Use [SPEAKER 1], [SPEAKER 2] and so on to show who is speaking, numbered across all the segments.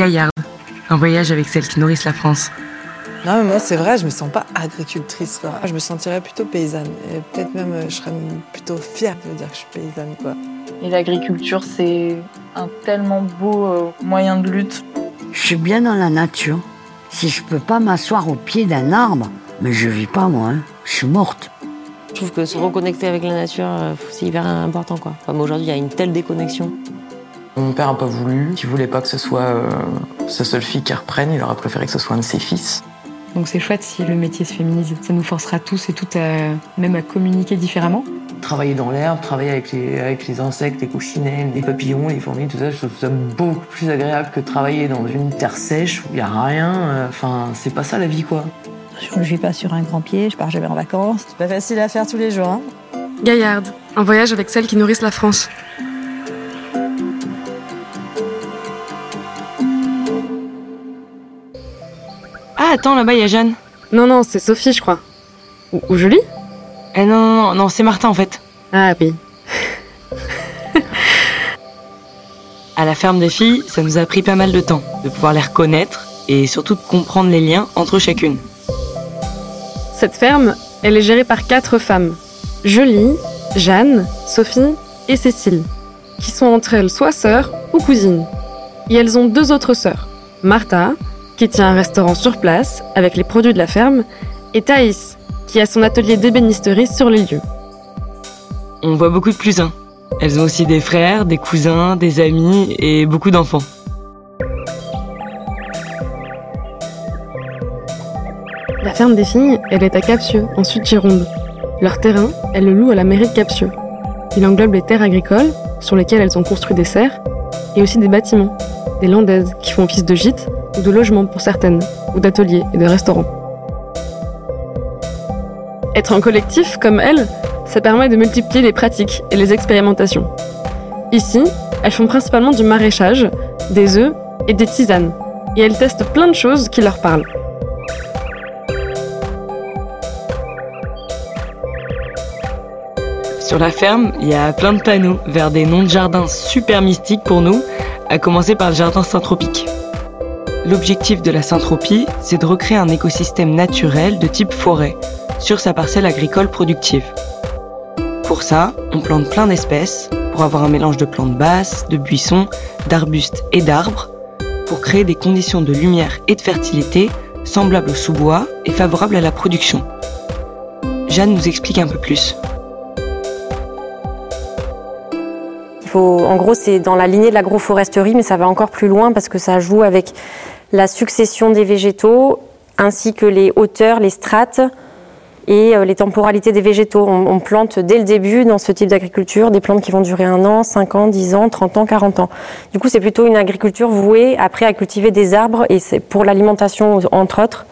[SPEAKER 1] Gaillarde, un voyage avec celles qui nourrissent la France.
[SPEAKER 2] Non, mais moi, c'est vrai, je me sens pas agricultrice. Quoi. Je me sentirais plutôt paysanne. Et peut-être même, euh, je serais plutôt fière de dire que je suis paysanne. Quoi.
[SPEAKER 3] Et l'agriculture, c'est un tellement beau euh, moyen de lutte.
[SPEAKER 4] Je suis bien dans la nature. Si je peux pas m'asseoir au pied d'un arbre, mais je vis pas moi, hein. je suis morte.
[SPEAKER 5] Je trouve que se reconnecter avec la nature, euh, c'est hyper important. Quoi. Comme aujourd'hui, il y a une telle déconnexion.
[SPEAKER 6] Mon père n'a pas voulu. Il voulait pas que ce soit sa seule fille qui reprenne. Il aurait préféré que ce soit un de ses fils.
[SPEAKER 7] Donc c'est chouette si le métier se féminise. Ça nous forcera tous et toutes à, même à communiquer différemment.
[SPEAKER 6] Travailler dans l'herbe, travailler avec les, avec les insectes, les cochinelles, les papillons, les fourmis, tout ça, je trouve ça beaucoup plus agréable que travailler dans une terre sèche où il n'y a rien. Enfin, c'est pas ça la vie, quoi.
[SPEAKER 8] Je ne vis pas sur un grand pied, je pars jamais en vacances.
[SPEAKER 2] C'est pas facile à faire tous les jours. Hein.
[SPEAKER 1] Gaillarde, un voyage avec celles qui nourrissent la France.
[SPEAKER 9] Ah, attends, là-bas, il y a Jeanne.
[SPEAKER 1] Non, non, c'est Sophie, je crois. Ou, Julie
[SPEAKER 9] Eh non, non, non, non c'est Martin, en fait.
[SPEAKER 1] Ah, oui.
[SPEAKER 9] à la ferme des filles, ça nous a pris pas mal de temps de pouvoir les reconnaître et surtout de comprendre les liens entre chacune.
[SPEAKER 1] Cette ferme, elle est gérée par quatre femmes. Julie, Jeanne, Sophie et Cécile, qui sont entre elles soit sœurs ou cousines. Et elles ont deux autres sœurs, Martha, qui tient un restaurant sur place avec les produits de la ferme, et Thaïs, qui a son atelier d'ébénisterie sur les lieux.
[SPEAKER 9] On voit beaucoup de plus un. Elles ont aussi des frères, des cousins, des amis et beaucoup d'enfants.
[SPEAKER 1] La ferme des filles, elle est à Capsieux, en Sud-Gironde. Leur terrain, elles le louent à la mairie de Capsieux. Il englobe les terres agricoles, sur lesquelles elles ont construit des serres, et aussi des bâtiments, des landaises qui font office de gîtes ou de logements pour certaines, ou d'ateliers et de restaurants. Être en collectif, comme elles, ça permet de multiplier les pratiques et les expérimentations. Ici, elles font principalement du maraîchage, des œufs et des tisanes, et elles testent plein de choses qui leur parlent.
[SPEAKER 9] Sur la ferme, il y a plein de panneaux vers des noms de jardins super mystiques pour nous, à commencer par le jardin Saint-Tropique. L'objectif de la syntropie, c'est de recréer un écosystème naturel de type forêt sur sa parcelle agricole productive. Pour ça, on plante plein d'espèces pour avoir un mélange de plantes basses, de buissons, d'arbustes et d'arbres pour créer des conditions de lumière et de fertilité semblables au sous-bois et favorables à la production. Jeanne nous explique un peu plus.
[SPEAKER 5] En gros, c'est dans la lignée de l'agroforesterie, mais ça va encore plus loin parce que ça joue avec la succession des végétaux ainsi que les hauteurs, les strates et euh, les temporalités des végétaux. On, plante dès le début dans ce type d'agriculture des plantes qui vont durer un an, 5 ans, 10 ans, 30 ans, 40 ans. Du coup, c'est plutôt une agriculture vouée après à cultiver des arbres et c'est pour l'alimentation entre autres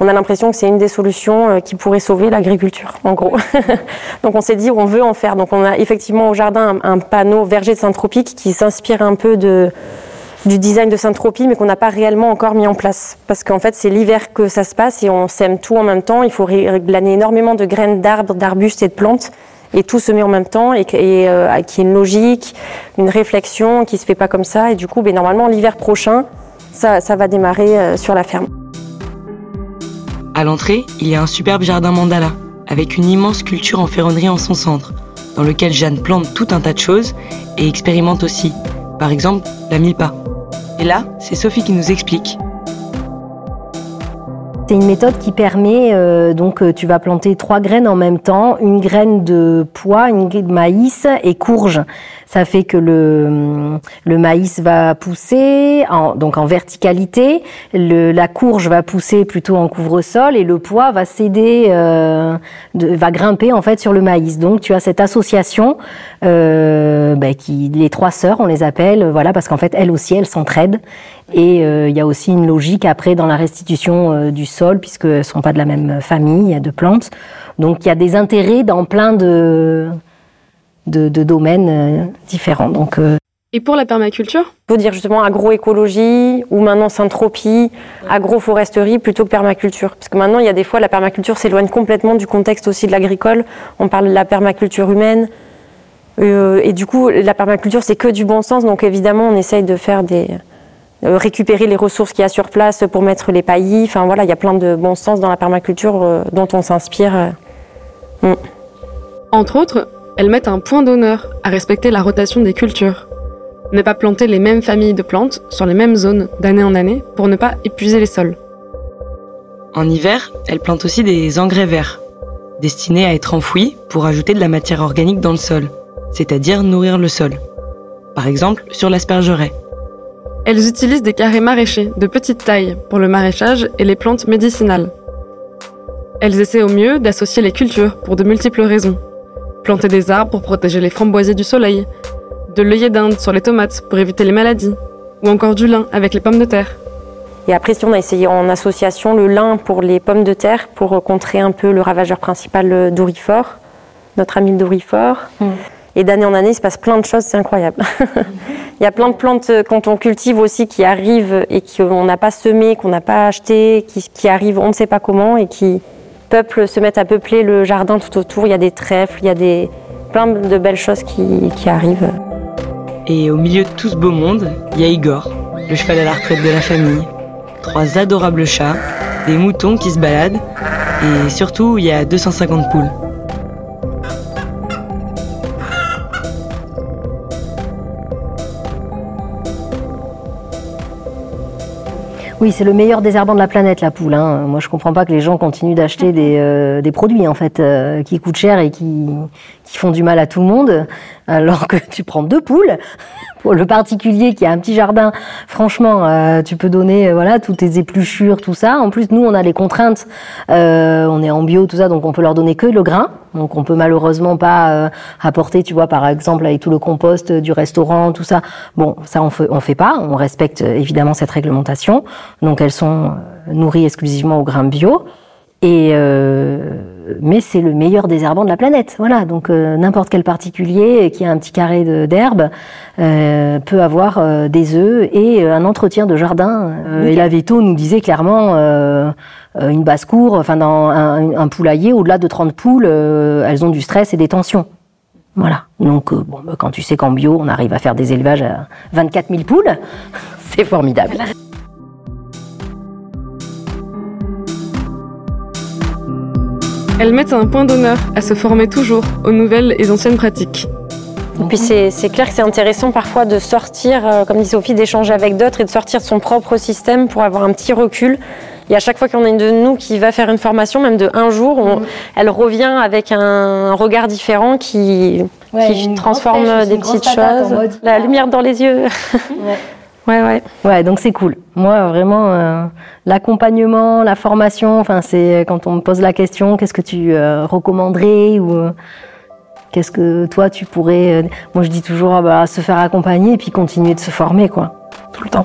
[SPEAKER 5] on a l'impression que c'est une des solutions euh, qui pourrait sauver l'agriculture, en gros. Donc on s'est dit, on veut en faire. Donc on a effectivement au jardin un, panneau verger de Saint-Tropique qui s'inspire un peu du design de Saint-Tropie, mais qu'on n'a pas réellement encore mis en place. Parce qu'en fait, c'est l'hiver que ça se passe et on sème tout en même temps. Il faut glaner énormément de graines d'arbres, d'arbustes et de plantes. Et tout se met en même temps et, et euh, qui est une logique, une réflexion qui se fait pas comme ça. Et du coup, ben, normalement, l'hiver prochain, ça, ça va démarrer euh, sur la ferme.
[SPEAKER 9] À l'entrée, il y a un superbe jardin mandala, avec une immense culture en ferronnerie en son centre, dans lequel Jeanne plante tout un tas de choses et expérimente aussi, par exemple la milpa. Et là, c'est Sophie qui nous explique.
[SPEAKER 10] C'est une méthode qui permet, euh, donc euh, tu vas planter trois graines en même temps, une graine de pois, une graine de maïs et courge. Ça fait que le, le maïs va pousser en, donc en verticalité, le, la courge va pousser plutôt en couvre-sol et le pois va céder, euh, va grimper en fait sur le maïs. Donc tu as cette association, ben, qui les trois sœurs, on les appelle, voilà, parce qu'en fait elles aussi elles s'entraident et euh, il y a aussi une logique après dans la restitution euh, du sol, puisqu'elles ne sont pas de la même famille de plantes. Donc il y a des intérêts dans plein de, de, domaines euh, différents. Donc,
[SPEAKER 1] et pour la permaculture
[SPEAKER 5] Il faut dire justement agroécologie ou maintenant syntropie, agroforesterie plutôt que permaculture. Parce que maintenant, il y a des fois, la permaculture s'éloigne complètement du contexte aussi de l'agricole. On parle de la permaculture humaine. et du coup, la permaculture, c'est que du bon sens. Donc évidemment, on essaye de faire des, euh, récupérer les ressources qu'il y a sur place pour mettre les paillis. Enfin voilà, il y a plein de bon sens dans la permaculture euh, dont on s'inspire. euh. Mm.
[SPEAKER 1] Entre autres, elles mettent un point d'honneur à respecter la rotation des cultures. Ne pas planter les mêmes familles de plantes sur les mêmes zones d'année en année pour ne pas épuiser les sols.
[SPEAKER 9] En hiver, elle plante aussi des engrais verts, destinés à être enfouis pour ajouter de la matière organique dans le sol, c'est-à-dire nourrir le sol. Par exemple, sur l'aspergeraie.
[SPEAKER 1] Elles utilisent des carrés maraîchers de petite taille pour le maraîchage et les plantes médicinales. Elles essaient au mieux d'associer les cultures pour de multiples raisons. Planter des arbres pour protéger les framboisiers du soleil, de l'œillet d'Inde sur les tomates pour éviter les maladies, ou encore du lin avec les pommes de terre.
[SPEAKER 5] Et après, si on a essayé en association le lin pour les pommes de terre pour euh, contrer un peu le ravageur principal euh, d'Orifort, notre ami d'Orifort. Et d'année en année, il se passe plein de choses, c'est incroyable. il y a plein de plantes euh, quand on cultive aussi qui arrivent et qu'on n'a pas semé, qu'on n'a pas acheté, qui, qui arrivent on ne sait pas comment et qui peuplent, se mettent à peupler le jardin tout autour. Il y a des trèfles, il y a des, plein de belles choses qui, qui arrivent.
[SPEAKER 9] Et au milieu de tout ce beau monde, il y a Igor, le cheval à la retraite de la famille. Trois adorables chats, des moutons qui se baladent, et surtout, il y a 250 poules.
[SPEAKER 10] Oui, c'est le meilleur désherbant de la planète, la poule. hein. Moi, je comprends pas que les gens continuent d'acheter des, euh, des produits en fait euh, qui coûtent cher et qui, qui font du mal à tout le monde, alors que tu prends deux poules. Pour le particulier qui a un petit jardin, franchement, euh, tu peux donner euh, voilà toutes tes épluchures, tout ça. En plus, nous, on a les contraintes. euh, on est en bio, tout ça, donc on peut leur donner que le grain. Donc, on peut malheureusement pas euh, apporter, tu vois, par exemple, avec tout le compost du restaurant, tout ça. Bon, ça, on fait, on fait pas. On respecte euh, évidemment cette réglementation. Donc, elles sont euh, nourries exclusivement au grain bio. Et euh, mais c'est le meilleur désherbant de la planète. Voilà, donc euh, n'importe quel particulier qui a un petit carré d'herbe euh, peut avoir euh, des œufs et un entretien de jardin. Et la veto nous disait clairement une basse-cour, enfin dans un, un poulailler, au-delà de 30 poules, elles ont du stress et des tensions. Voilà. Donc bon, bah, quand tu sais qu'en bio, on arrive à faire des élevages à 24 000 poules, c'est formidable.
[SPEAKER 1] Elles mettent un point d'honneur à se former toujours aux nouvelles et anciennes pratiques.
[SPEAKER 5] Et puis c'est clair que c'est intéressant parfois de sortir, euh, comme dit Sophie, d'échanger avec d'autres et de sortir de son propre système pour avoir un petit recul. Et à chaque fois qu'il y en a une de nous qui va faire une formation, même de un jour, on- elle revient avec un regard différent qui,
[SPEAKER 10] Ouais,
[SPEAKER 5] qui
[SPEAKER 10] une
[SPEAKER 5] transforme des petites choses.
[SPEAKER 10] mode-
[SPEAKER 5] La lumière dans les yeux. ouais, ouais.
[SPEAKER 10] Ouais, donc c'est cool. Moi, vraiment, euh, l'accompagnement, la formation, enfin, c'est quand on me pose la question, qu'est-ce que tu euh, recommanderais ou euh, qu'est-ce que toi tu pourrais. euh, moi, je dis toujours, ah bah, se faire accompagner et puis continuer de se former, quoi, tout le temps.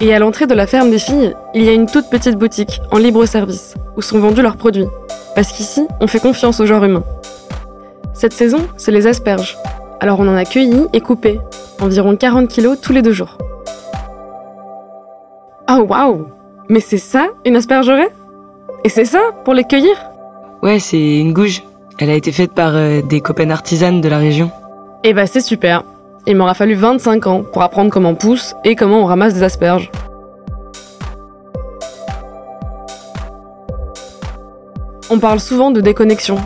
[SPEAKER 1] Et à l'entrée de la ferme des filles, il y a une toute petite boutique en libre service où sont vendus leurs produits. Parce qu'ici, on fait confiance au genre humain. Cette saison, c'est les asperges. Alors on en a cueilli et coupé, environ 40 kilos tous les deux jours. Oh waouh Mais c'est ça, une aspergeraie Et c'est ça, pour les cueillir?
[SPEAKER 9] Ouais, c'est une gouge. Elle a été faite par euh, des copaines artisanes de la région.
[SPEAKER 1] Eh bah c'est super. Il m'aura fallu 25 ans pour apprendre comment on pousse et comment on ramasse des asperges. On parle souvent de déconnexion,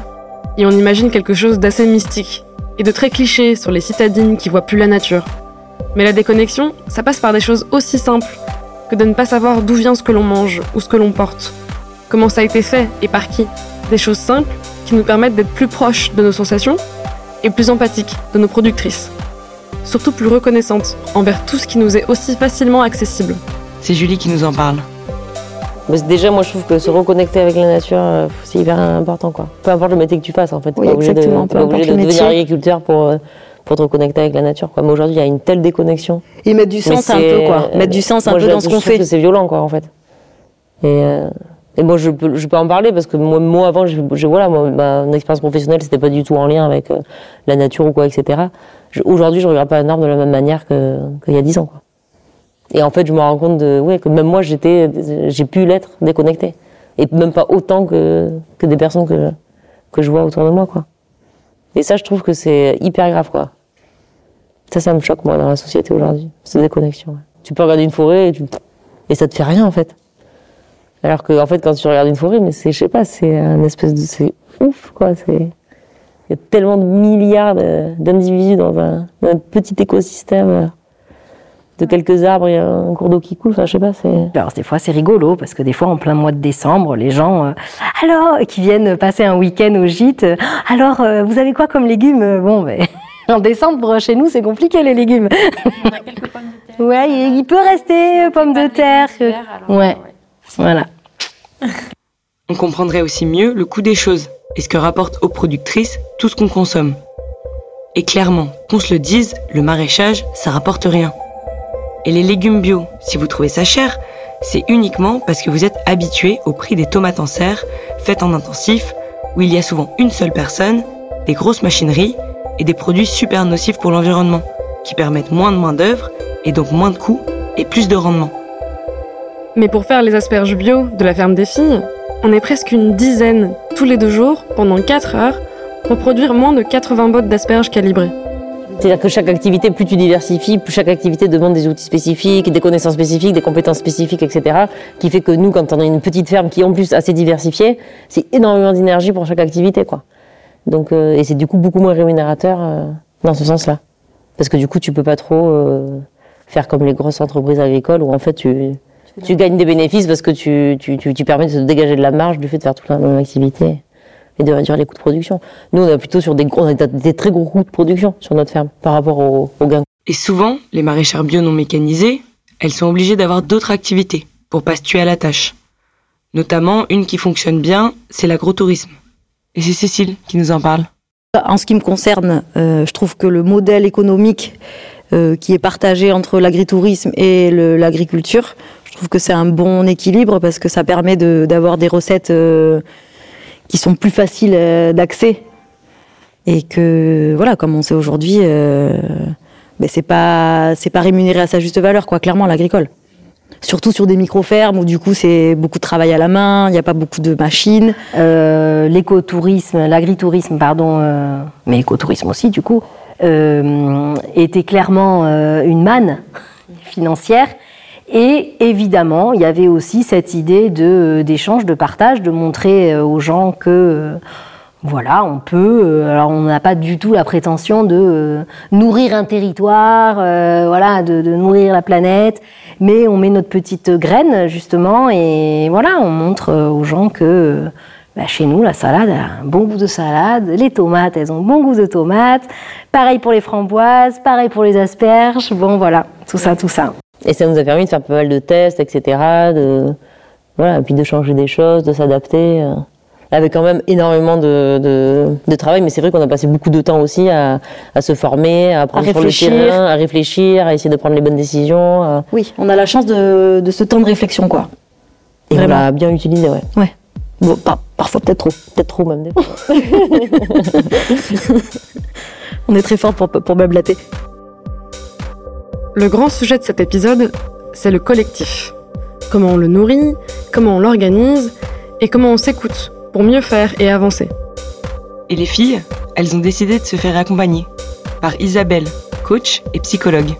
[SPEAKER 1] et on imagine quelque chose d'assez mystique, et de très cliché sur les citadines qui voient plus la nature. Mais la déconnexion, ça passe par des choses aussi simples que de ne pas savoir d'où vient ce que l'on mange ou ce que l'on porte, comment ça a été fait et par qui. Des choses simples qui nous permettent d'être plus proches de nos sensations et plus empathiques de nos productrices. Surtout plus reconnaissantes envers tout ce qui nous est aussi facilement accessible.
[SPEAKER 9] C'est Julie qui nous en parle.
[SPEAKER 11] Déjà, moi, je trouve que se reconnecter avec la nature, euh, c'est hyper important, quoi. Peu importe le métier que tu fasses, en fait.
[SPEAKER 8] Oui,
[SPEAKER 11] pas obligé de, pas obligé devenir agriculteur pour, euh, pour te reconnecter avec la nature, quoi. Mais aujourd'hui, il y a une telle déconnexion.
[SPEAKER 8] Et mettre du sens un peu, quoi. Mettre du sens un
[SPEAKER 11] moi,
[SPEAKER 8] peu dans ce qu'on fait.
[SPEAKER 11] que c'est violent, quoi, en fait. Et, euh, et moi, je peux, je peux en parler parce que moi, moi avant, je, je- voilà, moi, ma mon expérience professionnelle, c'était pas du tout en lien avec euh, la nature ou quoi, etc. Aujourd'hui, je regarde pas un arbre de la même manière que- qu'il y a dix ans, quoi. Et en fait, je me rends compte de, ouais, que même moi, j'étais, j'ai pu l'être déconnecté. Et même pas autant que, que des personnes que, que je vois autour de moi, quoi. Et ça, je trouve que c'est hyper grave, quoi. Ça, ça me choque, moi, dans la société aujourd'hui. Cette déconnexion. ouais. Tu peux regarder une forêt et, tu... et ça te fait rien en fait. Alors que en fait, quand tu regardes une forêt, mais c'est, je sais pas, c'est un espèce de, c'est ouf quoi. C'est, il y a tellement de milliards d'individus dans un, un, petit écosystème de quelques arbres et un cours d'eau qui coule. Enfin, je sais pas, c'est.
[SPEAKER 10] Alors des fois c'est rigolo parce que des fois en plein mois de décembre, les gens, euh, alors qui viennent passer un week-end au gîte. alors euh, vous avez quoi comme légumes? Bon, ben. En décembre, chez nous, c'est compliqué les légumes.
[SPEAKER 5] On a quelques pommes de terre.
[SPEAKER 10] Ouais, il, il peut rester pommes de terre.
[SPEAKER 5] alors,
[SPEAKER 10] ouais. Voilà.
[SPEAKER 9] On comprendrait aussi mieux le coût des choses et ce que rapporte aux productrices tout ce qu'on consomme. Et clairement, qu'on se le dise, le maraîchage, ça rapporte rien. Et les légumes bio, si vous trouvez ça cher, c'est uniquement parce que vous êtes habitué au prix des tomates en serre, faites en intensif, où il y a souvent une seule personne, des grosses machineries et des produits super nocifs pour l'environnement, qui permettent moins de main-d'œuvre et donc moins de coûts et plus de rendement.
[SPEAKER 1] Mais pour faire les asperges bio de la ferme des filles, on est presque une dizaine tous les deux jours pendant 4 heures pour produire moins de 80 bottes d'asperges calibrées.
[SPEAKER 11] C'est-à-dire que chaque activité, plus tu diversifies, plus chaque activité demande des outils spécifiques, des connaissances spécifiques, des compétences spécifiques, etc. Qui fait que nous, quand on a une petite ferme qui est en plus assez diversifiée, c'est énormément d'énergie pour chaque activité, quoi. Donc, euh, et c'est du coup beaucoup moins rémunérateur euh, dans ce sens-là, parce que du coup, tu peux pas trop euh, faire comme les grosses entreprises agricoles où en fait tu tu gagnes des bénéfices parce que tu, tu, tu, permets de te dégager de la marge du fait de faire toute la même activité et de réduire les coûts de production. Nous, on est plutôt sur des, gros, très gros coûts de production sur notre ferme par rapport aux, aux gains.
[SPEAKER 9] Et souvent, les maraîchères bio non mécanisées, elles sont obligées d'avoir d'autres activités pour pas se tuer à la tâche. Notamment, une qui fonctionne bien, c'est l'agrotourisme. Et c'est Cécile qui nous en parle.
[SPEAKER 8] En ce qui me concerne, euh, je trouve que le modèle économique euh, qui est partagé entre l'agritourisme et l'agriculture, je trouve que c'est un bon équilibre parce que ça permet de- d'avoir des recettes euh, qui sont plus faciles euh, d'accès et que voilà, comme on sait aujourd'hui, euh, ben c'est pas rémunéré à sa juste valeur quoi, clairement l'agricole. Surtout sur des micro-fermes où du coup c'est beaucoup de travail à la main, il n'y a pas beaucoup de machines.
[SPEAKER 10] Euh, l'écotourisme, l'agritourisme, pardon, euh, mais écotourisme aussi du coup, était clairement une manne financière. Et évidemment, il y avait aussi cette idée de d'échange, de partage, de montrer euh, aux gens que euh, voilà, on peut. euh, alors, on n'a pas du tout la prétention de euh, nourrir un territoire, euh, voilà, de, de nourrir la planète, mais on met notre petite graine justement, et voilà, on montre euh, aux gens que euh, bah, chez nous, la salade a un bon goût de salade, les tomates, elles ont bon goût de tomates. Pareil pour les framboises, pareil pour les asperges. Bon, voilà, tout ça, tout ça.
[SPEAKER 11] Et ça nous a permis de faire pas mal de tests, etc. De, voilà, et puis de changer des choses, de s'adapter. euh, Avec quand même énormément de, de, de travail, mais c'est vrai qu'on a passé beaucoup de temps aussi à, à se former, à apprendre sur le terrain, à réfléchir, à essayer de prendre les bonnes décisions. à-
[SPEAKER 8] Oui, on a la chance de, de ce temps de réflexion quoi.
[SPEAKER 11] Et on
[SPEAKER 8] Vraiment.
[SPEAKER 11] l'a bien utilisé, ouais.
[SPEAKER 8] Ouais. Bon, par- parfois peut-être trop.
[SPEAKER 11] Peut-être trop même des fois.
[SPEAKER 8] On est très fort pour, pour blablater.
[SPEAKER 1] Le grand sujet de cet épisode, c'est le collectif. Comment on le nourrit, comment on l'organise et comment on s'écoute pour mieux faire et avancer.
[SPEAKER 9] Et les filles, elles ont décidé de se faire accompagner par Isabelle, coach et psychologue.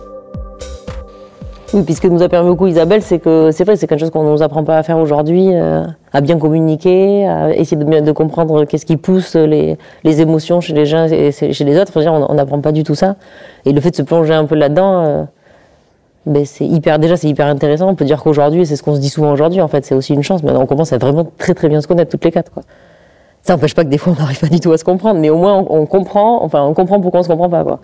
[SPEAKER 11] Oui, puis ce que nous a permis beaucoup Isabelle, c'est que c'est vrai, c'est quelque chose qu'on ne nous apprend pas à faire aujourd'hui, euh, à bien communiquer, à essayer de, bien- de comprendre qu'est-ce qui pousse les, les émotions chez les uns et chez les autres. Enfin, on on n'apprend pas du tout ça. Et le fait de se plonger un peu là-dedans, euh, ben c'est hyper, déjà c'est hyper intéressant. On peut dire qu'aujourd'hui, c'est ce qu'on se dit souvent aujourd'hui, en fait, c'est aussi une chance. Mais on commence à vraiment très très bien se connaître toutes les quatre. Ça n'empêche pas que des fois on n'arrive pas du tout à se comprendre, mais au moins on, comprend, enfin on comprend pourquoi on se comprend pas. Quoi.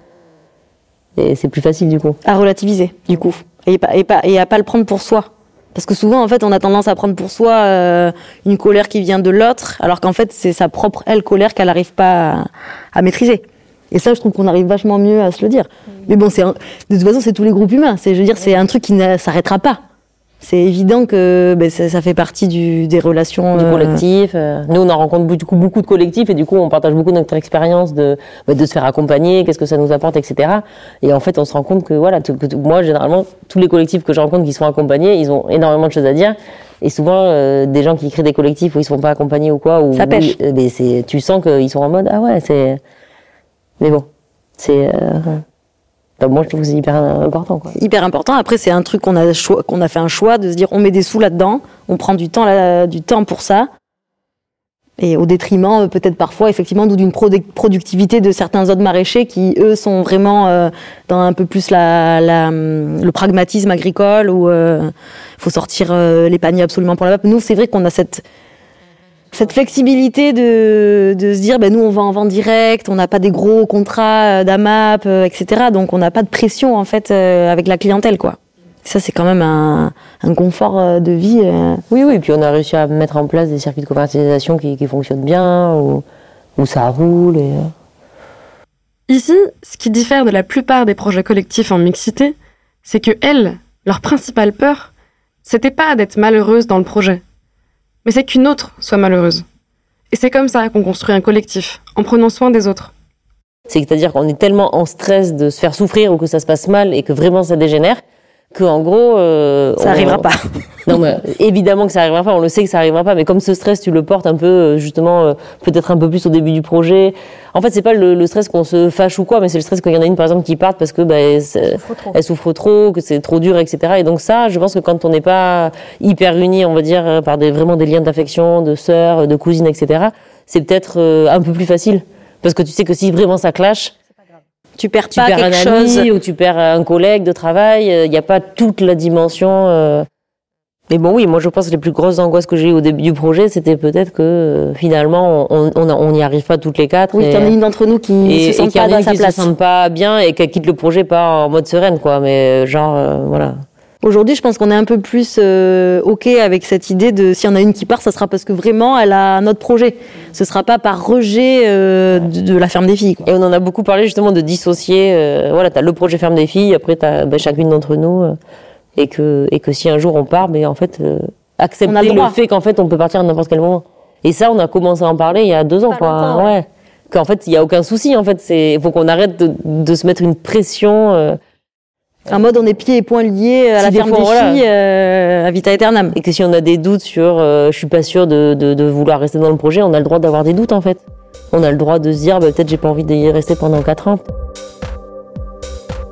[SPEAKER 11] Et c'est plus facile du coup.
[SPEAKER 8] À relativiser, du coup. Et, pas, et, pas, et à pas le prendre pour soi. Parce que souvent, en fait, on a tendance à prendre pour soi euh, une colère qui vient de l'autre, alors qu'en fait, c'est sa propre, elle, colère qu'elle n'arrive pas à maîtriser. Et ça, je trouve qu'on arrive vachement mieux à se le dire. Mais bon, c'est de toute façon, c'est tous les groupes humains. C'est, je veux dire, c'est un truc qui ne s'arrêtera pas. C'est évident que ben, ça, ça fait partie du, des relations.
[SPEAKER 11] du
[SPEAKER 8] euh,
[SPEAKER 11] collectif. euh, Nous, on en rencontre beaucoup, de collectifs et du coup, on partage beaucoup notre expérience de, bah, de se faire accompagner, qu'est-ce que ça nous apporte, etc. Et en fait, on se rend compte que, voilà, que moi, généralement, tous les collectifs que je rencontre qui sont accompagnés, ils ont énormément de choses à dire. Et souvent, euh, des gens qui créent des collectifs où ils ne se font pas accompagner ou quoi, ou
[SPEAKER 8] Ça pêche.
[SPEAKER 11] où, euh, c'est, tu sens qu'ils sont en mode, ah ouais, c'est. Mais bon, c'est. euh, moi, je trouve c'est hyper important. Quoi.
[SPEAKER 8] Hyper important. Après, c'est un truc qu'on a, a fait un choix de se dire on met des sous là-dedans, on prend du temps, là, du temps pour ça. Et au détriment, euh, peut-être parfois, effectivement, d'une productivité de certains autres maraîchers qui, eux, sont vraiment euh, dans un peu plus la, le pragmatisme agricole où il euh, faut sortir les paniers absolument pour la vape. Nous, c'est vrai qu'on a cette, cette flexibilité de, de se dire, ben, nous, on va en vente direct, on n'a pas des gros contrats d'AMAP, etc. Donc, on n'a pas de pression, en fait, avec la clientèle, quoi. Ça, c'est quand même un, un, confort euh, de vie. Euh.
[SPEAKER 11] Oui, oui, puis on a réussi à mettre en place des circuits de commercialisation qui, qui fonctionnent bien, où, où ça roule. Et... Euh.
[SPEAKER 1] Ici, ce qui diffère de la plupart des projets collectifs en mixité, c'est que elles, leur principale peur, c'était pas d'être malheureuse dans le projet, mais c'est qu'une autre soit malheureuse. Et c'est comme ça qu'on construit un collectif, en prenant soin des autres.
[SPEAKER 11] C'est-à-dire qu'on est tellement en stress de se faire souffrir ou que ça se passe mal et que vraiment ça dégénère, que en gros
[SPEAKER 8] euh, ça n'arrivera pas.
[SPEAKER 11] non mais évidemment que ça arrivera pas, on le sait que ça arrivera pas mais comme ce stress tu le portes un peu euh, justement euh, peut-être un peu plus au début du projet. En fait, c'est pas le, stress qu'on se fâche ou quoi, mais c'est le stress quand il y en a une par exemple qui part parce que bah, elle, souffre trop, que c'est trop dur, etc. Et donc ça, je pense que quand on n'est pas hyper unis, on va dire par des vraiment des liens d'affection, de sœurs, de cousines, etc. C'est peut-être un peu plus facile parce que tu sais que si vraiment ça clash,
[SPEAKER 8] tu perds pas quelque
[SPEAKER 11] un ami ou tu perds un collègue de travail. Il euh, n'y a pas toute la dimension. Euh. Mais bon, oui, moi je pense que les plus grosses angoisses que j'ai eues au début du projet, c'était peut-être que euh, finalement on n'y arrive pas toutes les quatre.
[SPEAKER 8] Oui, qu'il y en a une d'entre nous qui ne se sent pas dans sa place.
[SPEAKER 11] se sent pas bien et qu'elle quitte le projet pas en mode sereine, quoi. Mais genre, voilà.
[SPEAKER 8] Aujourd'hui, je pense qu'on est un peu plus euh, OK avec cette idée de si y en a une qui part, ça sera parce que vraiment elle a un autre projet. Ce sera pas par rejet euh, de, la ferme des filles.
[SPEAKER 11] Et on en a beaucoup parlé justement de dissocier. Euh, voilà, tu as le projet ferme des filles, après tu as ben, chacune d'entre nous. Euh, et, que, et que si un jour on part, mais ben, en fait, accepter le, fait qu'en fait on peut partir à n'importe quel moment. Et ça, on a commencé à en parler il y a deux ans. quoi. Ouais. Qu'en fait, il n'y a aucun souci. En fait, il faut qu'on arrête de, de, se mettre une pression
[SPEAKER 8] en mode on est pieds et poings liés à la ferme des filles, euh, à vita aeternam.
[SPEAKER 11] Et que si on a des doutes sur euh, je suis pas sûr de, de, vouloir rester dans le projet, on a le droit d'avoir des doutes en fait. On a le droit de se dire bah, peut-être j'ai pas envie d'y rester pendant 4 ans.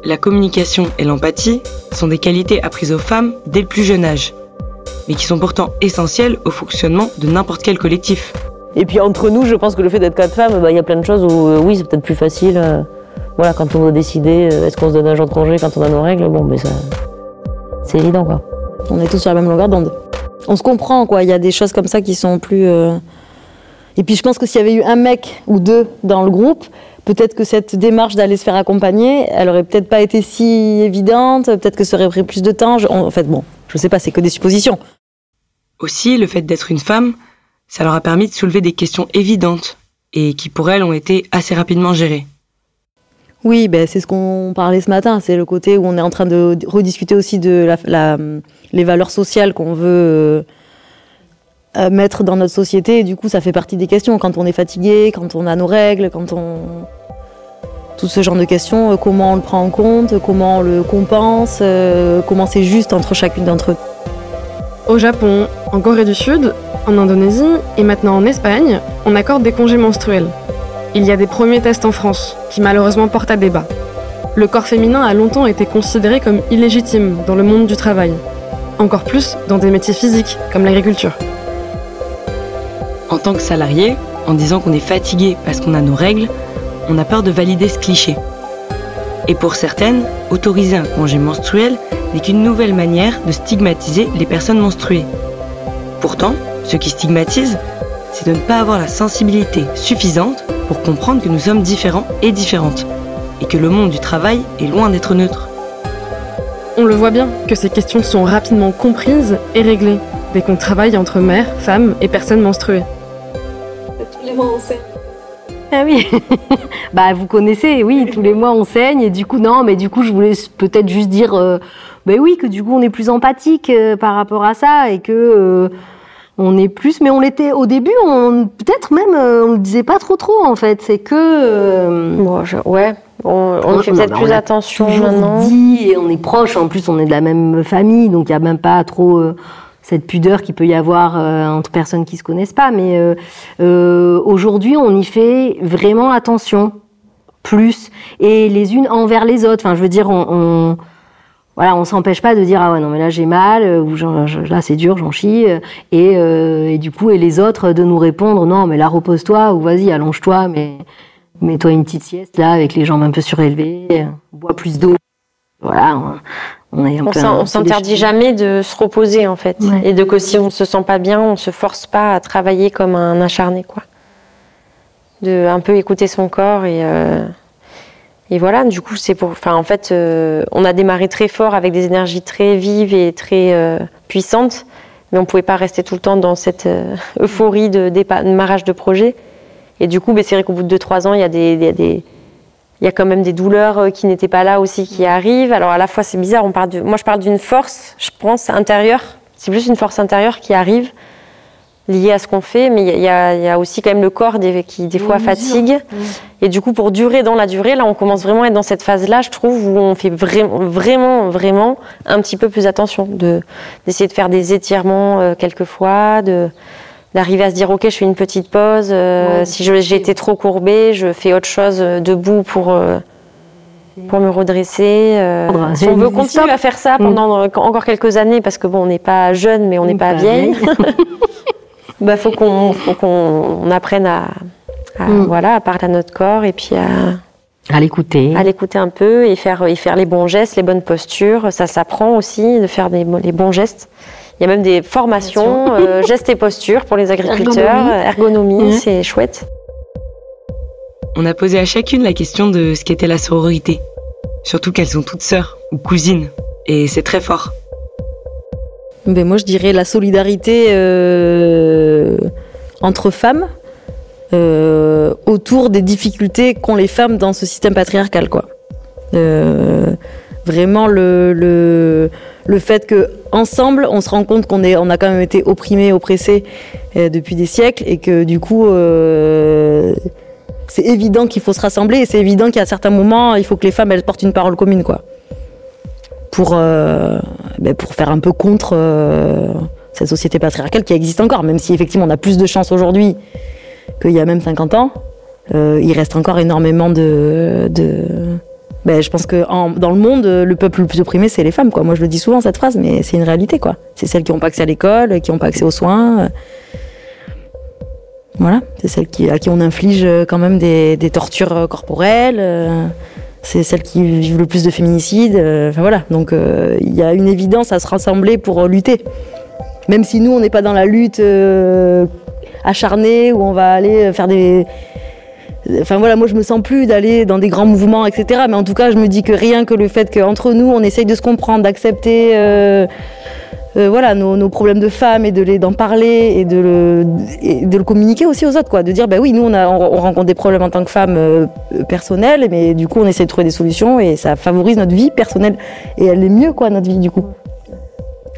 [SPEAKER 9] La communication et l'empathie sont des qualités apprises aux femmes dès le plus jeune âge, mais qui sont pourtant essentielles au fonctionnement de n'importe quel collectif.
[SPEAKER 11] Et puis entre nous, je pense que le fait d'être quatre femmes, bah, il y a plein de choses où euh, oui, c'est peut-être plus facile voilà, quand on doit décider, euh, est-ce qu'on se donne un jour de congé quand on a nos règles, bon, mais ça, c'est évident, quoi.
[SPEAKER 8] On est tous sur la même longueur d'onde. On se comprend, quoi. Il y a des choses comme ça qui sont plus. Euh, Et puis je pense que s'il y avait eu un mec ou deux dans le groupe, peut-être que cette démarche d'aller se faire accompagner, elle aurait peut-être pas été si évidente, peut-être que ça aurait pris plus de temps. En fait, bon, je sais pas, c'est que des suppositions.
[SPEAKER 9] Aussi, le fait d'être une femme, ça leur a permis de soulever des questions évidentes et qui pour elles ont été assez rapidement gérées.
[SPEAKER 8] Oui, ben, c'est ce qu'on parlait ce matin. C'est le côté où on est en train de rediscuter aussi de les valeurs sociales qu'on veut euh, mettre dans notre société. Et du coup, ça fait partie des questions. Quand on est fatigué, quand on a nos règles, quand on. Tout ce genre de questions, euh, comment on le prend en compte, comment on le compense, euh, comment c'est juste entre chacune d'entre eux.
[SPEAKER 1] Au Japon, en Corée du Sud, en Indonésie et maintenant en Espagne, on accorde des congés menstruels. Il y a des premiers tests en France, qui malheureusement portent à débat. Le corps féminin a longtemps été considéré comme illégitime dans le monde du travail, encore plus dans des métiers physiques comme l'agriculture.
[SPEAKER 9] En tant que salarié, en disant qu'on est fatigué parce qu'on a nos règles, on a peur de valider ce cliché. Et pour certaines, autoriser un congé menstruel n'est qu'une nouvelle manière de stigmatiser les personnes menstruées. Pourtant, ce qui stigmatise, c'est de ne pas avoir la sensibilité suffisante pour comprendre que nous sommes différents et différentes, et que le monde du travail est loin d'être neutre.
[SPEAKER 1] On le voit bien que ces questions sont rapidement comprises et réglées dès qu'on travaille entre mères, femmes et personnes menstruées.
[SPEAKER 10] Tous les mois on saigne. Ah oui, bah vous connaissez, oui, tous les mois on saigne et du coup non, mais du coup je voulais peut-être juste dire, euh, ben oui, que du coup on est plus empathique euh, par rapport à ça et que euh, on est plus, mais on l'était au début, on peut-être même, euh, on le disait pas trop trop en fait. C'est que,
[SPEAKER 5] euh, ouais, on, fait peut-être plus attention maintenant.
[SPEAKER 10] Dit, et on est proche. En plus, on est de la même famille, donc il y a même pas trop euh, cette pudeur qu'il peut y avoir entre personnes qui se connaissent pas. Mais aujourd'hui, on y fait vraiment attention. plus et les unes envers les autres. Enfin, je veux dire, on, on voilà, on s'empêche pas de dire ah ouais non mais là j'ai mal euh, ou là c'est dur, j'en chie euh, et, euh, et du coup et les autres de nous répondre non mais là repose-toi ou vas-y allonge-toi mais mets-toi une petite sieste là avec les jambes un peu surélevées, euh, bois plus d'eau. Voilà, on, on est un
[SPEAKER 5] On s'interdit jamais de se reposer en fait.
[SPEAKER 10] Ouais.
[SPEAKER 5] Et de que si on se sent pas bien, on se force pas à travailler comme un acharné quoi. De un peu écouter son corps et euh, et voilà. Du coup c'est pour. Enfin en fait euh, on a démarré très fort avec des énergies très vives et très euh, puissantes, mais on pouvait pas rester tout le temps dans cette euh, euphorie de démarrage de projet. Et du coup ben, c'est vrai qu'au bout de 2-3 ans il y a quand même des douleurs qui n'étaient pas là aussi qui arrivent. Alors à la fois c'est bizarre, moi je parle d'une force, je pense intérieure. C'est plus une force intérieure qui arrive liée à ce qu'on fait, mais il y a- y, aussi quand même le corps des- qui des fois fatigue. Et du coup pour durer dans la durée, là on commence vraiment à être dans cette phase-là, je trouve, où on fait vraiment vraiment vraiment un petit peu plus attention, de d'essayer de faire des étirements euh, quelquefois, de d'arriver à se dire ok je fais une petite pause euh,
[SPEAKER 10] Ouais,
[SPEAKER 5] si j'ai été trop courbée je fais autre chose euh, debout pour pour me redresser euh, si on veut continuer à faire ça pendant euh, encore quelques années parce que bon on n'est pas jeune mais on n'est pas, vieille bah faut qu'on faut qu'on on apprenne à, à,
[SPEAKER 10] Mm.
[SPEAKER 5] voilà à parler à notre corps et puis à
[SPEAKER 10] À l'écouter.
[SPEAKER 5] à l'écouter un peu et faire, et faire les bons gestes, les bonnes postures. Ça s'apprend aussi de faire des, les bons gestes. Il y a même des formations, euh, gestes et postures pour les agriculteurs,
[SPEAKER 10] Ergonomie.
[SPEAKER 5] ergonomie,
[SPEAKER 10] Mhm.
[SPEAKER 5] c'est chouette.
[SPEAKER 9] On a posé à chacune la question de ce qu'était la sororité. Surtout qu'elles sont toutes sœurs ou cousines. Et c'est très fort.
[SPEAKER 8] Ben moi, je dirais la solidarité euh, entre femmes euh, autour des difficultés qu'ont les femmes dans ce système patriarcal, quoi. Euh, vraiment le, le le fait que ensemble, on se rend compte qu'on est, on a quand même été opprimés, oppressés depuis des siècles, et que du coup, c'est évident qu'il faut se rassembler, et c'est évident qu'à certains moments, il faut que les femmes elles portent une parole commune, quoi pour, euh, ben, pour faire un peu contre euh, cette société patriarcale qui existe encore, même si effectivement on a plus de chance aujourd'hui qu'il y a même 50 ans, euh, il reste encore énormément de... ben, je pense que dans le monde, le peuple le plus opprimé, c'est les femmes. Quoi. Moi, je le dis souvent cette phrase, mais c'est une réalité. quoi. C'est celles qui n'ont pas accès à l'école, qui n'ont pas accès aux soins. Voilà, c'est celles à qui on inflige quand même des, tortures corporelles. C'est celles qui vivent le plus de féminicides. euh, voilà, donc euh, il y a une évidence à se rassembler pour euh, lutter. Même si nous, on n'est pas dans la lutte acharnée où on va aller faire des. Enfin voilà, moi je me sens plus d'aller dans des grands mouvements, etc. Mais en tout cas, je me dis que rien que le fait qu'entre nous, on essaye de se comprendre, d'accepter. Euh, voilà nos, problèmes de femmes et de d'en parler et de le de le communiquer aussi aux autres quoi de dire bah oui nous on a on, on rencontre des problèmes en tant que femmes euh, personnelles mais du coup on essaie de trouver des solutions et ça favorise notre vie personnelle et elle est mieux quoi notre vie du coup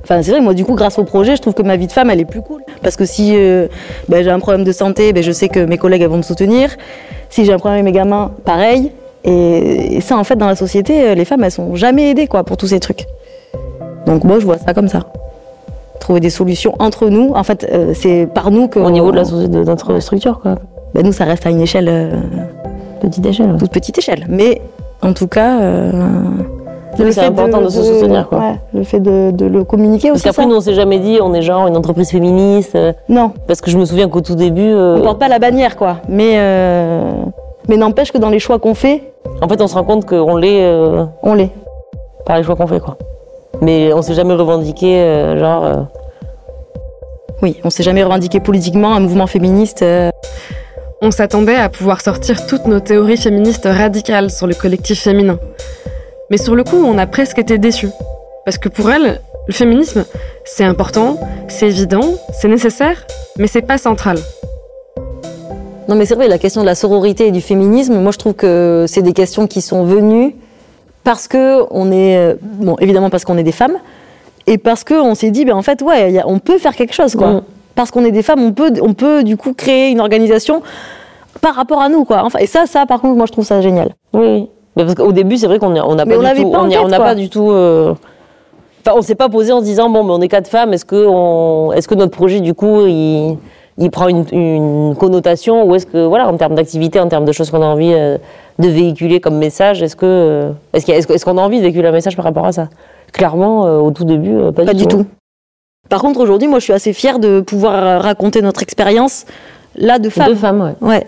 [SPEAKER 8] Enfin, c'est vrai, moi, du coup, grâce au projet, je trouve que ma vie de femme, elle est plus cool. Parce que si euh, ben, j'ai un problème de santé, ben, je sais que mes collègues, elles vont me soutenir. Si j'ai un problème avec mes gamins, pareil. Et, et ça, en fait, dans la société, euh, les femmes, elles sont jamais aidées, quoi, pour tous ces trucs. Donc, moi, je vois ça comme ça. Trouver des solutions entre nous. En fait, euh, c'est par nous que.
[SPEAKER 11] Au niveau de, la, de notre structure, quoi.
[SPEAKER 8] Ben, nous, ça reste à une échelle. euh,
[SPEAKER 11] Petite échelle. ouais.
[SPEAKER 8] toute petite échelle. Mais, en tout cas. euh, le
[SPEAKER 11] c'est important de se soutenir, quoi.
[SPEAKER 8] ouais, le fait de, de le communiquer
[SPEAKER 11] Parce
[SPEAKER 8] aussi.
[SPEAKER 11] qu'après,
[SPEAKER 8] ça.
[SPEAKER 11] nous, on s'est jamais dit, on est genre une entreprise féministe. euh,
[SPEAKER 8] Non.
[SPEAKER 11] Parce que je me souviens qu'au tout début. euh,
[SPEAKER 8] On porte pas la bannière, quoi. Mais, euh, mais n'empêche que dans les choix qu'on fait,
[SPEAKER 11] En fait, on se rend compte qu'on l'est
[SPEAKER 8] on l'est.
[SPEAKER 11] par les choix qu'on fait, quoi. Mais on s'est jamais revendiqué, euh, genre. euh,
[SPEAKER 8] Oui, on s'est jamais revendiqué politiquement un mouvement féministe. euh,
[SPEAKER 1] On s'attendait à pouvoir sortir toutes nos théories féministes radicales sur le collectif féminin. Mais sur le coup, on a presque été déçus. Parce que pour elle, le féminisme, c'est important, c'est évident, c'est nécessaire, mais c'est pas central.
[SPEAKER 8] Non, mais c'est vrai, la question de la sororité et du féminisme, moi je trouve que c'est des questions qui sont venues parce que on est, euh, bon, évidemment parce qu'on est des femmes, et parce que on s'est dit, ben en fait, ouais, a- on peut faire quelque chose, quoi.
[SPEAKER 11] Mm.
[SPEAKER 8] Parce qu'on est des femmes, on peut, on peut du coup créer une organisation par rapport à nous, quoi. Enfin, et ça, ça, par contre, moi je trouve ça génial.
[SPEAKER 11] Oui. Mais parce qu'au début, c'est vrai qu'on a- on n'a
[SPEAKER 8] Mais
[SPEAKER 11] pas,
[SPEAKER 8] on
[SPEAKER 11] du tout.
[SPEAKER 8] pas
[SPEAKER 11] on a- on
[SPEAKER 8] tête,
[SPEAKER 11] n'a
[SPEAKER 8] quoi.
[SPEAKER 11] pas du tout. euh, Enfin, on s'est pas posé en se disant bon, mais on est quatre femmes. Est-ce que on, est-ce que notre projet du coup, il, il prend une, une connotation ou est-ce que voilà en termes d'activité, en termes de choses qu'on a envie euh, de véhiculer comme message, est-ce que euh, est-ce qu'il y a- est-ce que- est-ce qu'on a envie de véhiculer un message par rapport à ça? Clairement, euh, au tout début, euh, pas,
[SPEAKER 8] Pas du tout. Par contre, aujourd'hui, moi, je suis assez fière de pouvoir raconter notre expérience là de femmes.
[SPEAKER 11] De femmes, ouais.
[SPEAKER 8] Ouais.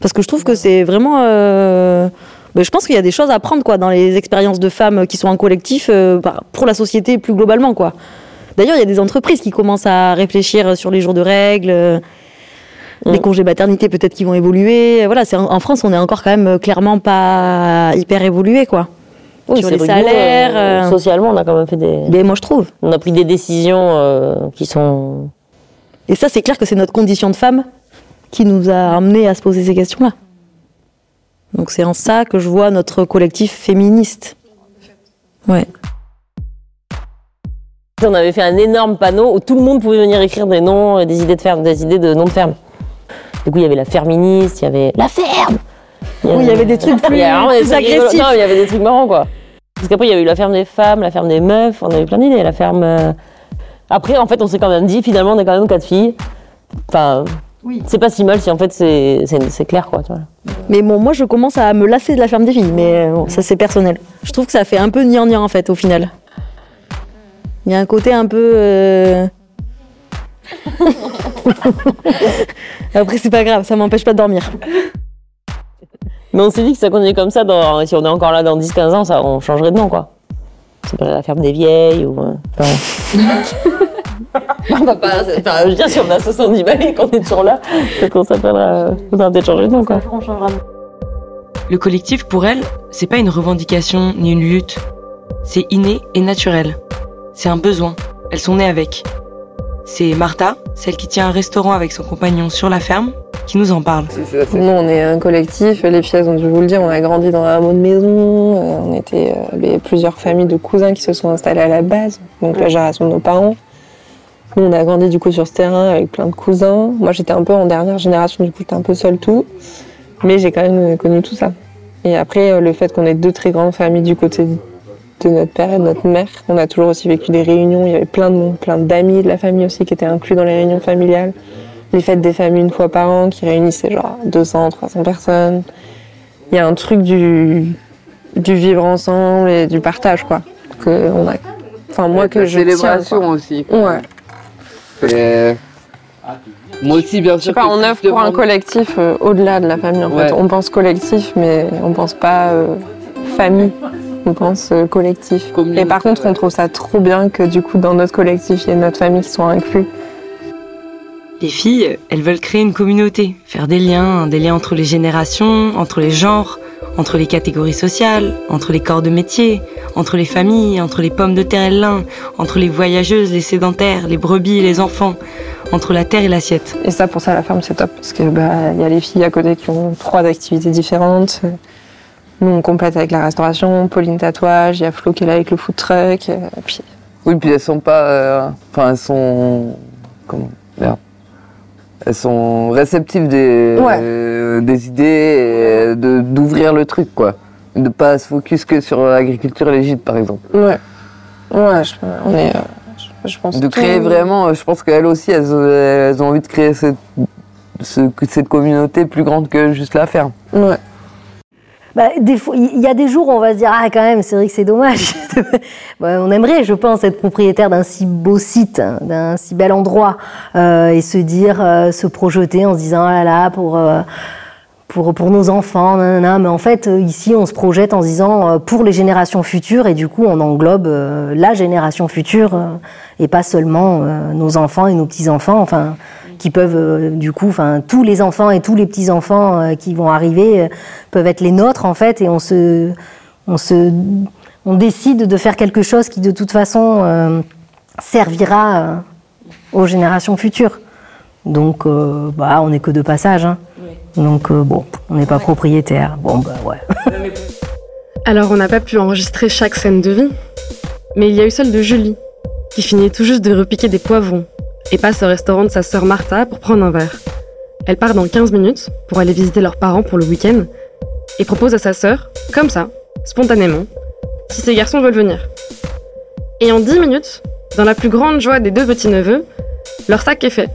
[SPEAKER 8] Parce que je trouve que c'est vraiment. ben, je pense qu'il y a des choses à prendre quoi dans les expériences de femmes qui sont en collectif par- pour la société plus globalement quoi. D'ailleurs, il y a des entreprises qui commencent à réfléchir sur les jours de règles, euh, les congés maternité peut-être qui vont évoluer. Voilà, c'est en, en France, on est encore quand même clairement pas hyper évolué quoi.
[SPEAKER 11] Oui,
[SPEAKER 8] sur les salaires.
[SPEAKER 11] euh,
[SPEAKER 8] euh,
[SPEAKER 11] socialement, on a quand même fait des.
[SPEAKER 8] Mais moi, je trouve.
[SPEAKER 11] On a pris des décisions euh, qui sont.
[SPEAKER 8] Et ça, c'est clair que c'est notre condition de femme qui nous a amené à se poser ces questions-là. Donc c'est en ça que je vois notre collectif féministe. Ouais.
[SPEAKER 11] On avait fait un énorme panneau où tout le monde pouvait venir écrire des noms, euh, des idées de ferme, des idées de noms de ferme. Du coup, il y avait la ferministe, il y avait la ferme.
[SPEAKER 8] Oui, il y avait des trucs plus-
[SPEAKER 11] Il y a vraiment des
[SPEAKER 8] plus
[SPEAKER 11] trucs rigolos.
[SPEAKER 8] agressifs.
[SPEAKER 11] Non, il y avait des trucs marrants, quoi. Parce qu'après, il y a eu la ferme des femmes, la ferme des meufs, on avait plein d'idées, la ferme. euh, Après, en fait, on s'est quand même dit, finalement, on est quand même quatre filles. Enfin, c'est pas si mal si en fait c'est clair, quoi. Tu vois.
[SPEAKER 8] Mais bon, moi, je commence à me lasser de la ferme des filles, mais bon, ça, c'est personnel. Je trouve que ça fait un peu gnangnan, en fait, au final. Il y a un côté un peu... euh, Après, c'est pas grave, ça m'empêche pas de dormir.
[SPEAKER 11] Mais on s'est dit que ça continue comme ça, dans, si on est encore là dans 10-15 ans, ça, on changerait de nom, quoi. Ça s'appellerait la ferme des vieilles ou. euh, enfin, on va pas- enfin, je veux dire, si on a 70 balles et qu'on est toujours là, peut-être qu'on s'appellera. On va peut-être changer de nom, quoi.
[SPEAKER 9] Le collectif, pour elle, c'est pas une revendication ni une lutte. C'est inné et naturel. C'est un besoin. Elles sont nées avec. C'est Martha, celle qui tient un restaurant avec son compagnon sur la ferme, qui nous en parle.
[SPEAKER 12] Nous, on est un collectif. Les filles, elles ont dû vous le dire, on a grandi dans un hameau de maison. Euh, On était euh, les- plusieurs familles de cousins qui se sont installés à la base, donc la génération de nos parents. Nous, on a grandi du coup sur ce terrain avec plein de cousins. Moi, j'étais un peu en dernière génération, du coup, j'étais un peu seule tout. Mais j'ai quand même connu tout ça. Et après, euh, le fait qu'on ait deux très grandes familles du côté de notre père et de notre mère, on a toujours aussi vécu des réunions. Il y avait plein de monde, plein d'amis de la famille aussi qui étaient inclus dans les réunions familiales. Les fêtes des familles une fois par an qui réunissaient genre 200, 300 personnes. Il y a un truc du, du vivre ensemble et du partage, quoi. Que on a, enfin, moi, que je
[SPEAKER 13] célébration
[SPEAKER 12] tiens, quoi.
[SPEAKER 13] aussi.
[SPEAKER 12] Ouais.
[SPEAKER 13] Et Moi aussi, bien
[SPEAKER 12] Je sais
[SPEAKER 13] sûr.
[SPEAKER 12] pas, on œuvre pour un collectif euh, au-delà de la famille, en
[SPEAKER 13] Ouais.
[SPEAKER 12] fait. On pense collectif, mais on pense pas euh, famille. On pense euh, collectif. Et par contre, on trouve ça trop bien que du coup, dans notre collectif, il y ait notre famille qui soit inclus.
[SPEAKER 9] Les filles, elles veulent créer une communauté, faire des liens, des liens entre les générations, entre les genres, entre les catégories sociales, entre les corps de métier, entre les familles, entre les pommes de terre et le lin, entre les voyageuses, les sédentaires, les brebis et les enfants, entre la terre et l'assiette.
[SPEAKER 12] Et ça, pour ça, la ferme, c'est top. Parce que bah, il y a les filles à côté qui ont trois activités différentes. Nous, on complète avec la restauration, Pauline tatouage, il y a Flo qui est là avec le food truck. euh, et puis,
[SPEAKER 13] Oui, puis elles sont pas. euh, Enfin, elles sont. Comment Merde. Elles sont réceptives des,
[SPEAKER 12] Ouais.
[SPEAKER 13] euh, des idées et d'ouvrir le truc, quoi. De pas se focus que sur l'agriculture gîtes, par exemple.
[SPEAKER 12] ouais. Ouais, je, on est. euh, je, je pense
[SPEAKER 13] De créer vraiment, euh, je pense qu'elles aussi, elles, ont- elles ont envie de créer cette, ce- cette communauté plus grande que juste la ferme.
[SPEAKER 12] Ouais.
[SPEAKER 10] Bah, il y a des jours où on va se dire ah quand même c'est vrai que c'est dommage. Bah, on aimerait, je pense, être propriétaire d'un si beau site, hein, d'un si bel endroit euh, et se dire, euh, se projeter en se disant ah là là pour euh, pour pour nos enfants, nanana. Mais en fait, ici, on se projette en se disant pour les générations futures et du coup, on englobe la génération future et pas seulement nos enfants et nos petits enfants. Enfin qui peuvent euh, du coup, enfin tous les enfants et tous les petits enfants euh, qui vont arriver euh, peuvent être les nôtres en fait, et on se, on se, on décide de faire quelque chose qui de toute façon euh, servira euh, aux générations futures. Donc, euh, bah, on n'est que de passage. hein. Donc euh, bon, on n'est pas propriétaire. Bon bah ouais.
[SPEAKER 1] Alors on n'a pas pu enregistrer chaque scène de vie, mais il y a eu celle de Julie, qui finit tout juste de repiquer des poivrons et passe au restaurant de sa sœur Martha pour prendre un verre. Elle part dans 15 minutes pour aller visiter leurs parents pour le week-end et propose à sa sœur, comme ça, spontanément, si ses garçons veulent venir. Et en 10 minutes, dans la plus grande joie des deux petits-neveux, leur sac est fait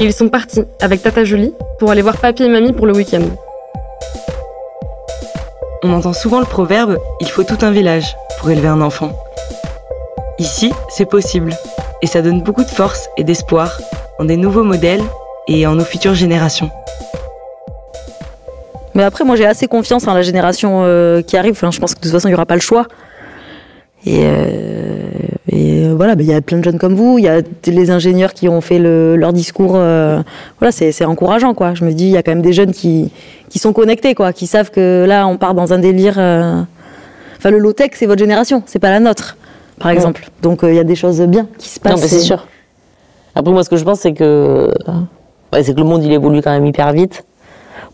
[SPEAKER 1] Et ils sont partis avec Tata Julie pour aller voir papy et mamie pour le week-end.
[SPEAKER 9] On entend souvent le proverbe Il faut tout un village pour élever un enfant. Ici, c'est possible. Et ça donne beaucoup de force et d'espoir en des nouveaux modèles et en nos futures générations.
[SPEAKER 8] Mais après, moi, j'ai assez confiance en la génération euh, qui arrive. Je pense que de toute façon, il n'y aura pas le choix. Et, euh, euh, voilà, il y a plein de jeunes comme vous. Il y a les ingénieurs qui ont fait le, leur discours. voilà, c'est encourageant, quoi. Je me dis, il y a quand même des jeunes qui, sont connectés, quoi, qui savent que là, on part dans un délire. Enfin, le low-tech, c'est votre génération, c'est pas la nôtre, par exemple. Donc, euh, il y a des choses bien qui se passent.
[SPEAKER 11] Non, mais c'est sûr. Après, moi, ce que je pense, c'est que, ouais, c'est que le monde, il évolue quand même hyper vite.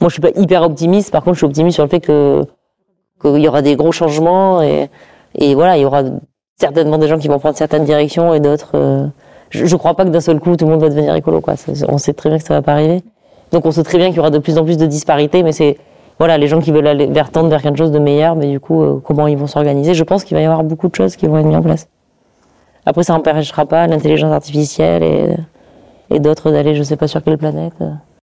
[SPEAKER 11] Moi, je suis pas hyper optimiste. Par contre, je suis optimiste sur le fait que qu'il y aura des gros changements et, et voilà, il y aura certainement des gens qui vont prendre certaines directions et d'autres. euh, je, je crois pas que d'un seul coup, tout le monde va devenir écolo. Quoi. On sait très bien que ça va pas arriver. Donc, on sait très bien qu'il y aura de plus en plus de disparités, mais c'est voilà, les gens qui veulent aller vers tendre vers quelque chose de meilleur, mais du coup, euh, comment ils vont s'organiser? Je pense qu'il va y avoir beaucoup de choses qui vont être mises en place. Après, ça n'empêchera pas l'intelligence artificielle et, et d'autres d'aller, je sais pas sur quelle planète.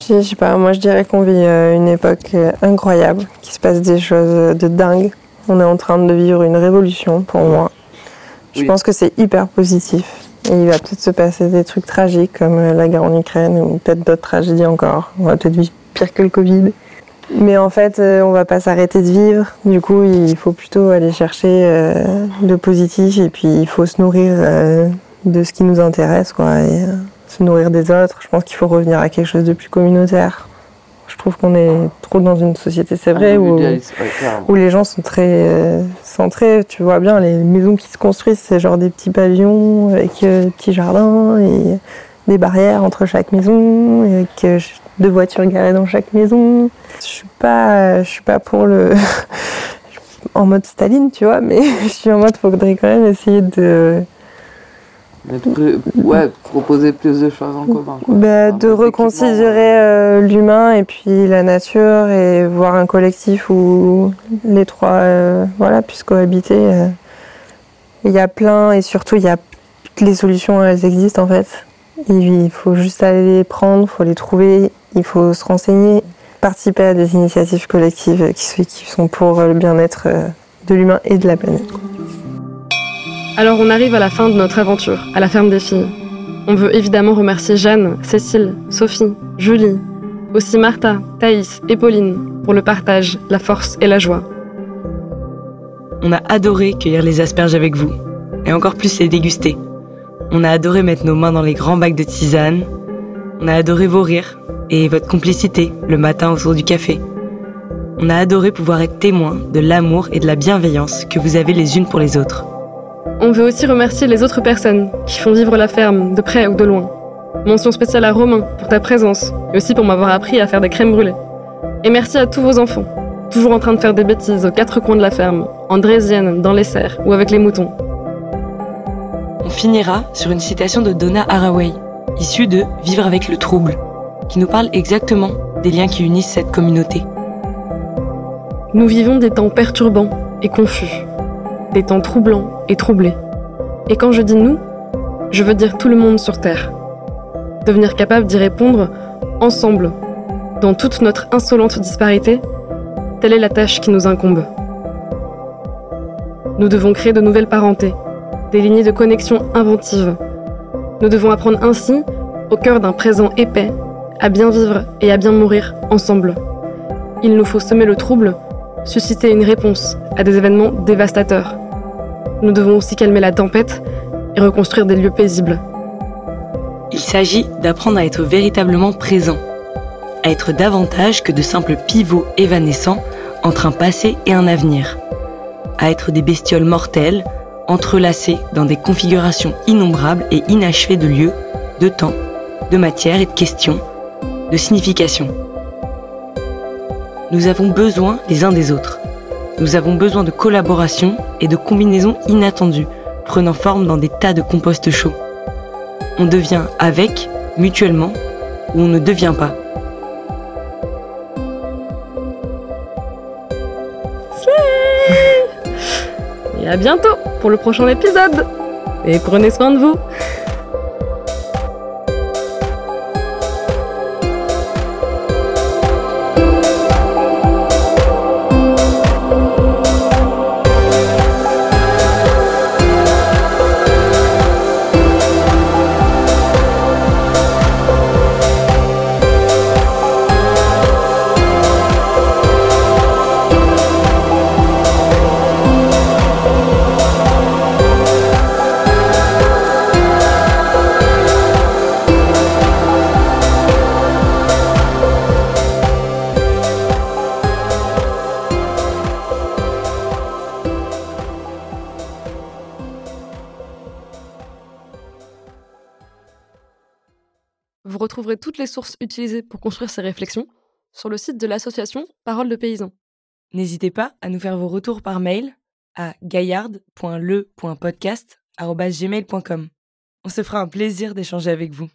[SPEAKER 12] Je je sais pas, moi je dirais qu'on vit euh, une époque euh, incroyable, qu'il se passe des choses euh, de dingue. On est en train de vivre une révolution pour moi. Je pense que c'est hyper positif. Et il va peut-être se passer des trucs tragiques comme euh, la guerre en Ukraine ou peut-être d'autres tragédies encore. On va peut-être vivre pire que le Covid. Mais en fait, euh, on va pas s'arrêter de vivre. Du coup, il faut plutôt aller chercher euh, le positif et puis il faut se nourrir euh, de ce qui nous intéresse, quoi. Et, euh, se nourrir des autres. Je pense qu'il faut revenir à quelque chose de plus communautaire. Je trouve qu'on est trop dans une société, c'est vrai, où,
[SPEAKER 13] carrément.
[SPEAKER 12] où les gens sont très euh, centrés. Tu vois bien, les maisons qui se construisent, c'est genre des petits pavillons avec euh, petits jardins et des barrières entre chaque maison, avec euh, deux voitures garées dans chaque maison. Je suis pas, je suis pas pour le en mode Staline, tu vois, mais je suis en mode faudrait quand même essayer de
[SPEAKER 13] ouais, proposer plus de choses en commun. quoi.
[SPEAKER 12] Bah, de reconsidérer euh, l'humain et puis la nature et voir un collectif où les trois euh, voilà, puissent cohabiter. euh. Il y a plein et surtout il y a toutes les solutions, elles existent en fait. Il faut juste aller les prendre, il faut les trouver, il faut se renseigner, participer à des initiatives collectives qui, sont- pour le bien-être euh, de l'humain et de la planète.
[SPEAKER 1] Alors on arrive à la fin de notre aventure, à la ferme des filles. On veut évidemment remercier Jeanne, Cécile, Sophie, Julie, aussi Martha, Thaïs et Pauline pour le partage, la force et la joie.
[SPEAKER 9] On a adoré cueillir les asperges avec vous, et encore plus les déguster. On a adoré mettre nos mains dans les grands bacs de tisane. On a adoré vos rires et votre complicité le matin autour du café. On a adoré pouvoir être témoin de l'amour et de la bienveillance que vous avez les unes pour les autres.
[SPEAKER 1] On veut aussi remercier les autres personnes qui font vivre la ferme, de près ou de loin. Mention spéciale à Romain pour ta présence, et aussi pour m'avoir appris à faire des crèmes brûlées. Et merci à tous vos enfants, toujours en train de faire des bêtises aux quatre coins de la ferme, en draisienne, dans les serres ou avec les moutons.
[SPEAKER 9] On finira sur une citation de Donna Haraway, issue de Vivre avec le trouble, qui nous parle exactement des liens qui unissent cette communauté.
[SPEAKER 1] Nous vivons des temps perturbants et confus, des temps troublants et troublés. Et quand je dis nous, je veux dire tout le monde sur Terre. Devenir capable d'y répondre ensemble, dans toute notre insolente disparité, telle est la tâche qui nous incombe. Nous devons créer de nouvelles parentés, des lignées de connexion inventives. Nous devons apprendre ainsi, au cœur d'un présent épais, à bien vivre et à bien mourir ensemble. Il nous faut semer le trouble, susciter une réponse à des événements dévastateurs. Nous devons aussi calmer la tempête et reconstruire des lieux paisibles.
[SPEAKER 9] Il s'agit d'apprendre à être véritablement présent, à être davantage que de simples pivots évanescents entre un passé et un avenir, à être des bestioles mortelles, entrelacées dans des configurations innombrables et inachevées de lieux, de temps, de matière et de questions, de signification. Nous avons besoin les uns des autres. Nous avons besoin de collaboration et de combinaisons inattendues, prenant forme dans des tas de compost chauds. On devient avec, mutuellement, ou on ne devient pas.
[SPEAKER 1] Et à bientôt pour le prochain épisode. Et prenez soin de vous. Retrouverez toutes les sources utilisées pour construire ces réflexions sur le site de l'association Parole de paysans.
[SPEAKER 9] N'hésitez pas à nous faire vos retours par mail à gaillard.le.podcast.gmail.com. On se fera un plaisir d'échanger avec vous.